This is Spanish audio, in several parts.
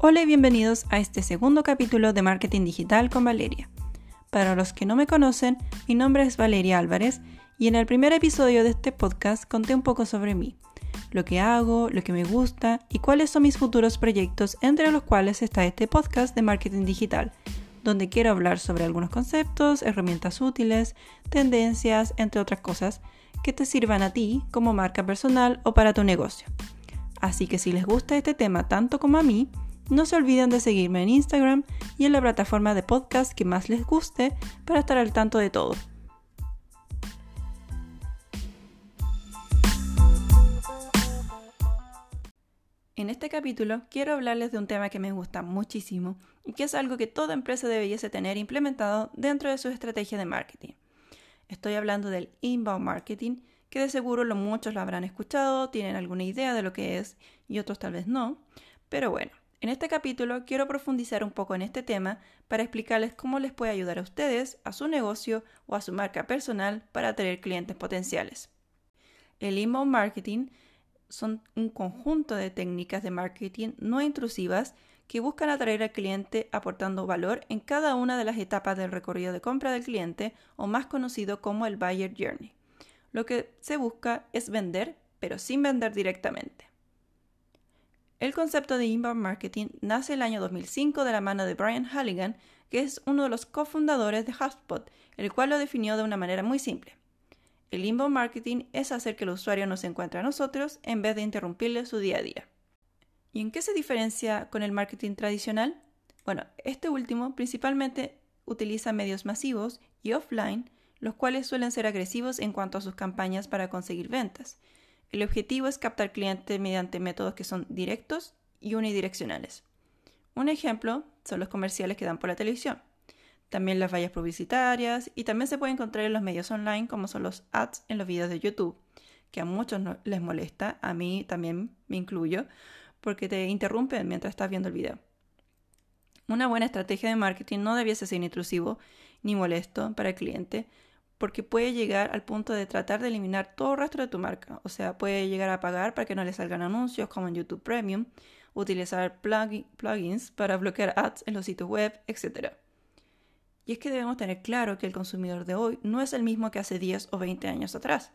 Hola y bienvenidos a este segundo capítulo de Marketing Digital con Valeria. Para los que no me conocen, mi nombre es Valeria Álvarez y en el primer episodio de este podcast conté un poco sobre mí, lo que hago, lo que me gusta y cuáles son mis futuros proyectos, entre los cuales está este podcast de Marketing Digital, donde quiero hablar sobre algunos conceptos, herramientas útiles, tendencias, entre otras cosas, que te sirvan a ti como marca personal o para tu negocio. Así que si les gusta este tema tanto como a mí, no se olviden de seguirme en Instagram y en la plataforma de podcast que más les guste para estar al tanto de todo. En este capítulo quiero hablarles de un tema que me gusta muchísimo y que es algo que toda empresa debiese tener implementado dentro de su estrategia de marketing. Estoy hablando del inbound marketing, que de seguro muchos lo habrán escuchado, tienen alguna idea de lo que es y otros tal vez no, pero bueno, en este capítulo quiero profundizar un poco en este tema para explicarles cómo les puede ayudar a ustedes, a su negocio o a su marca personal para atraer clientes potenciales. El inbound marketing son un conjunto de técnicas de marketing no intrusivas que buscan atraer al cliente aportando valor en cada una de las etapas del recorrido de compra del cliente o más conocido como el buyer journey. Lo que se busca es vender, pero sin vender directamente. El concepto de inbound marketing nace el año 2005 de la mano de Brian Halligan, que es uno de los cofundadores de HubSpot, el cual lo definió de una manera muy simple. El inbound marketing es hacer que el usuario nos encuentre a nosotros en vez de interrumpirle su día a día. ¿Y en qué se diferencia con el marketing tradicional? Bueno, este último principalmente utiliza medios masivos y offline, los cuales suelen ser agresivos en cuanto a sus campañas para conseguir ventas, el objetivo es captar clientes mediante métodos que son directos y unidireccionales. Un ejemplo son los comerciales que dan por la televisión. También las vallas publicitarias y también se puede encontrar en los medios online como son los ads en los videos de YouTube, que a muchos les molesta, a mí también me incluyo, porque te interrumpen mientras estás viendo el video. Una buena estrategia de marketing no debiese ser intrusivo ni molesto para el cliente, porque puede llegar al punto de tratar de eliminar todo el rastro de tu marca. O sea, puede llegar a pagar para que no le salgan anuncios como en YouTube Premium, utilizar plugins para bloquear ads en los sitios web, etc. Y es que debemos tener claro que el consumidor de hoy no es el mismo que hace 10 o 20 años atrás.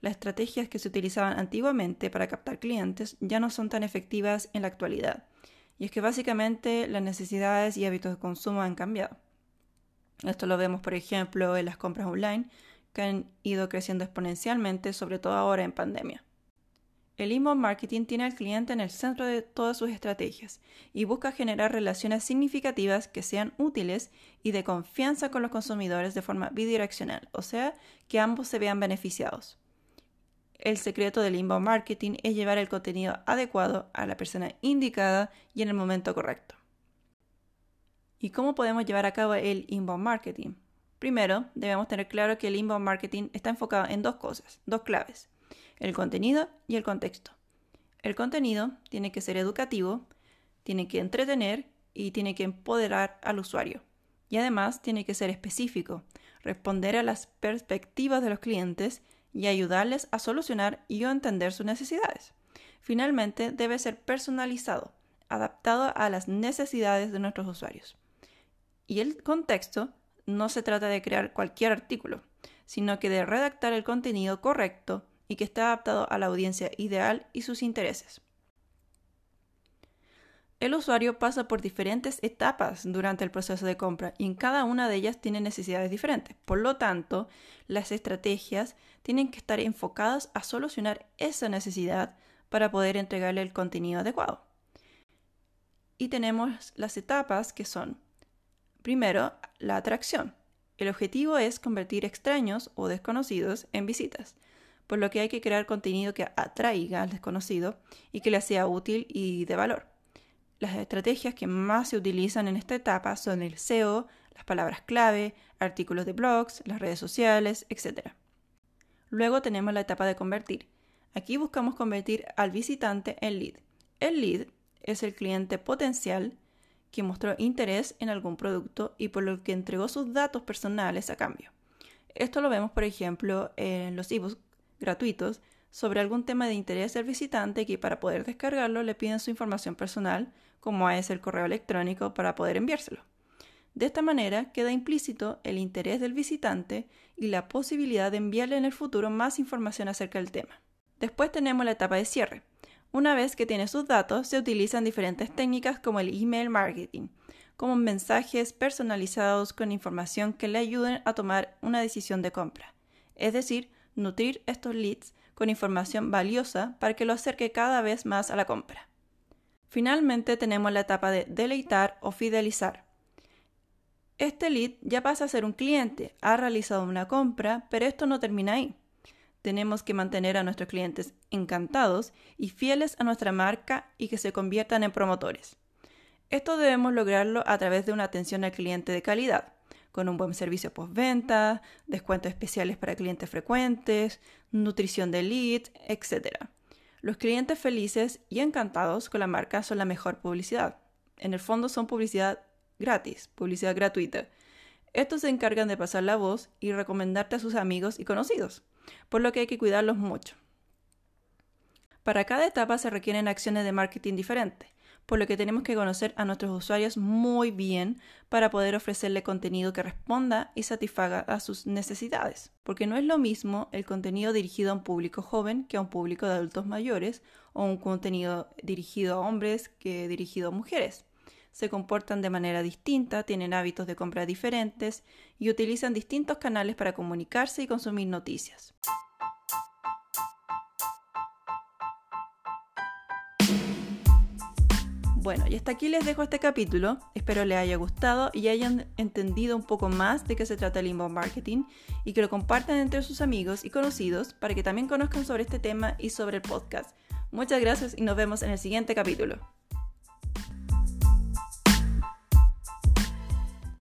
Las estrategias que se utilizaban antiguamente para captar clientes ya no son tan efectivas en la actualidad. Y es que básicamente las necesidades y hábitos de consumo han cambiado. Esto lo vemos, por ejemplo, en las compras online, que han ido creciendo exponencialmente, sobre todo ahora en pandemia. El inbound marketing tiene al cliente en el centro de todas sus estrategias y busca generar relaciones significativas que sean útiles y de confianza con los consumidores de forma bidireccional, o sea, que ambos se vean beneficiados. El secreto del inbound marketing es llevar el contenido adecuado a la persona indicada y en el momento correcto. ¿Y cómo podemos llevar a cabo el inbound marketing? Primero, debemos tener claro que el inbound marketing está enfocado en dos cosas, dos claves, el contenido y el contexto. El contenido tiene que ser educativo, tiene que entretener y tiene que empoderar al usuario. Y además tiene que ser específico, responder a las perspectivas de los clientes y ayudarles a solucionar y o entender sus necesidades. Finalmente, debe ser personalizado, adaptado a las necesidades de nuestros usuarios. Y el contexto no se trata de crear cualquier artículo, sino que de redactar el contenido correcto y que esté adaptado a la audiencia ideal y sus intereses. El usuario pasa por diferentes etapas durante el proceso de compra y en cada una de ellas tiene necesidades diferentes. Por lo tanto, las estrategias tienen que estar enfocadas a solucionar esa necesidad para poder entregarle el contenido adecuado. Y tenemos las etapas que son Primero, la atracción. El objetivo es convertir extraños o desconocidos en visitas, por lo que hay que crear contenido que atraiga al desconocido y que le sea útil y de valor. Las estrategias que más se utilizan en esta etapa son el SEO, las palabras clave, artículos de blogs, las redes sociales, etc. Luego tenemos la etapa de convertir. Aquí buscamos convertir al visitante en lead. El lead es el cliente potencial que mostró interés en algún producto y por lo que entregó sus datos personales a cambio. Esto lo vemos, por ejemplo, en los ebooks gratuitos sobre algún tema de interés del visitante que para poder descargarlo le piden su información personal, como es el correo electrónico, para poder enviárselo. De esta manera queda implícito el interés del visitante y la posibilidad de enviarle en el futuro más información acerca del tema. Después tenemos la etapa de cierre. Una vez que tiene sus datos, se utilizan diferentes técnicas como el email marketing, como mensajes personalizados con información que le ayuden a tomar una decisión de compra. Es decir, nutrir estos leads con información valiosa para que lo acerque cada vez más a la compra. Finalmente tenemos la etapa de deleitar o fidelizar. Este lead ya pasa a ser un cliente, ha realizado una compra, pero esto no termina ahí. Tenemos que mantener a nuestros clientes encantados y fieles a nuestra marca y que se conviertan en promotores. Esto debemos lograrlo a través de una atención al cliente de calidad, con un buen servicio postventa, descuentos especiales para clientes frecuentes, nutrición de lead, etc. Los clientes felices y encantados con la marca son la mejor publicidad. En el fondo son publicidad gratis, publicidad gratuita. Estos se encargan de pasar la voz y recomendarte a sus amigos y conocidos, por lo que hay que cuidarlos mucho. Para cada etapa se requieren acciones de marketing diferentes, por lo que tenemos que conocer a nuestros usuarios muy bien para poder ofrecerle contenido que responda y satisfaga a sus necesidades. Porque no es lo mismo el contenido dirigido a un público joven que a un público de adultos mayores o un contenido dirigido a hombres que dirigido a mujeres se comportan de manera distinta, tienen hábitos de compra diferentes y utilizan distintos canales para comunicarse y consumir noticias. Bueno, y hasta aquí les dejo este capítulo. Espero les haya gustado y hayan entendido un poco más de qué se trata el inbound marketing y que lo compartan entre sus amigos y conocidos para que también conozcan sobre este tema y sobre el podcast. Muchas gracias y nos vemos en el siguiente capítulo.